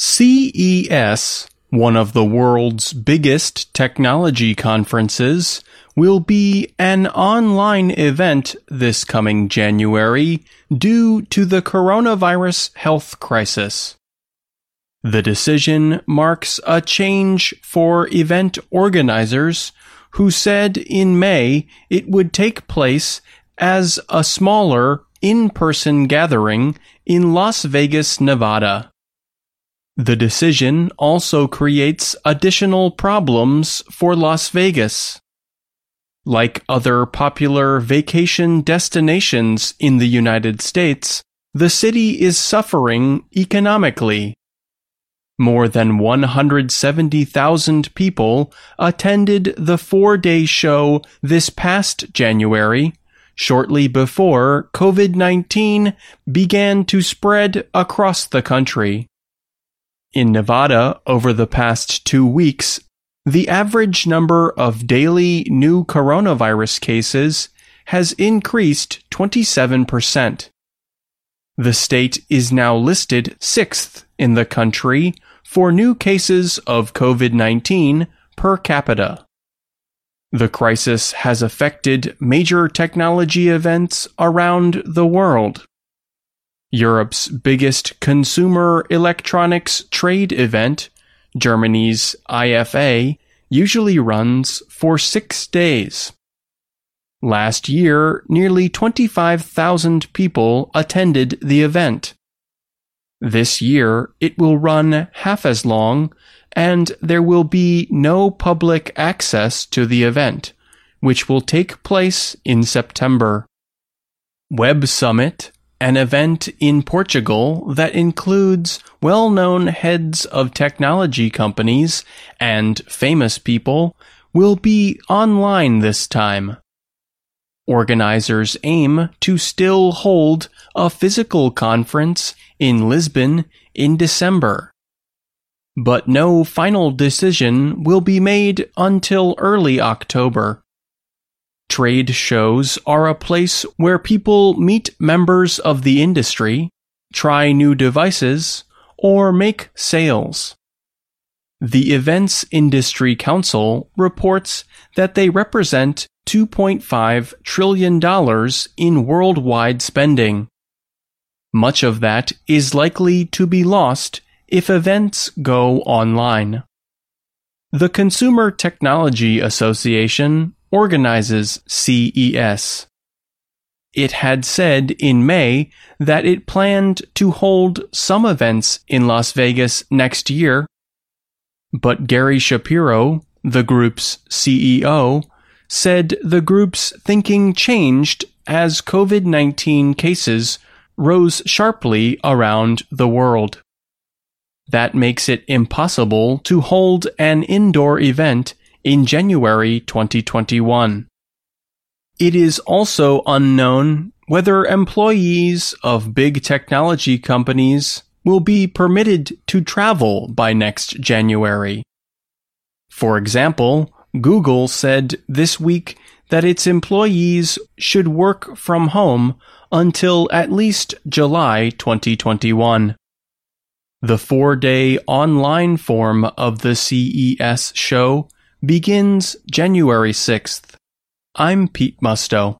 CES, one of the world's biggest technology conferences, will be an online event this coming January due to the coronavirus health crisis. The decision marks a change for event organizers who said in May it would take place as a smaller in-person gathering in Las Vegas, Nevada. The decision also creates additional problems for Las Vegas. Like other popular vacation destinations in the United States, the city is suffering economically. More than 170,000 people attended the four day show this past January, shortly before COVID 19 began to spread across the country. In Nevada, over the past two weeks, the average number of daily new coronavirus cases has increased 27%. The state is now listed sixth in the country for new cases of COVID 19 per capita. The crisis has affected major technology events around the world. Europe's biggest consumer electronics trade event, Germany's IFA, usually runs for six days. Last year, nearly 25,000 people attended the event. This year, it will run half as long, and there will be no public access to the event, which will take place in September. Web Summit, an event in Portugal that includes well known heads of technology companies and famous people, will be online this time. Organizers aim to still hold a physical conference in Lisbon in December. But no final decision will be made until early October. Trade shows are a place where people meet members of the industry, try new devices, or make sales. The Events Industry Council reports that they represent $2.5 trillion in worldwide spending. Much of that is likely to be lost if events go online. The Consumer Technology Association organizes CES. It had said in May that it planned to hold some events in Las Vegas next year, but Gary Shapiro, the group's CEO, said the group's thinking changed as COVID 19 cases rose sharply around the world. That makes it impossible to hold an indoor event in January 2021. It is also unknown whether employees of big technology companies will be permitted to travel by next January. For example, Google said this week that its employees should work from home until at least July 2021. The four day online form of the CES show begins January 6th. I'm Pete Musto.